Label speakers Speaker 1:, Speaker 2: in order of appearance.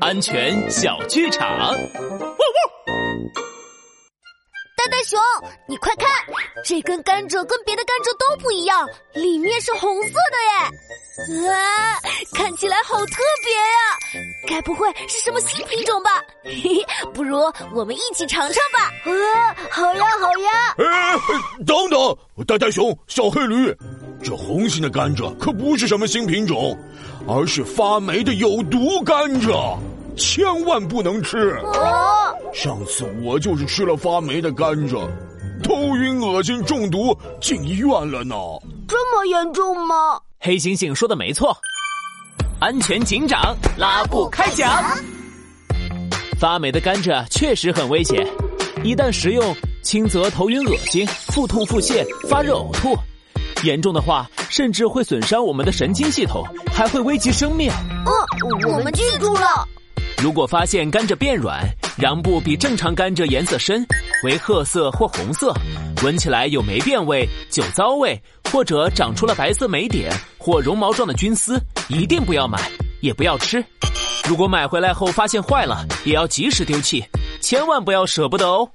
Speaker 1: 安全小剧场。
Speaker 2: 呆呆熊，你快看，这根甘蔗跟别的甘蔗都不一样，里面是红色的耶！啊，看起来好特别呀！该不会是什么新品种吧？嘿嘿，不如我们一起尝尝吧！
Speaker 3: 啊，好呀好呀！
Speaker 4: 哎，等等，呆呆熊、小黑驴，这红心的甘蔗可不是什么新品种，而是发霉的有毒甘蔗，千万不能吃！
Speaker 3: 哦，
Speaker 4: 上次我就是吃了发霉的甘蔗，头晕、恶心、中毒，进医院了呢。
Speaker 3: 这么严重吗？
Speaker 1: 黑猩猩说的没错，安全警长拉布开讲。发霉的甘蔗确实很危险，一旦食用，轻则头晕恶心、腹痛腹泻、发热呕吐，严重的话甚至会损伤我们的神经系统，还会危及生命。
Speaker 3: 嗯，我们记住了。
Speaker 1: 如果发现甘蔗变软，瓤部比正常甘蔗颜色深，为褐色或红色，闻起来有霉变味、酒糟味，或者长出了白色霉点或绒毛状的菌丝，一定不要买，也不要吃。如果买回来后发现坏了，也要及时丢弃，千万不要舍不得哦。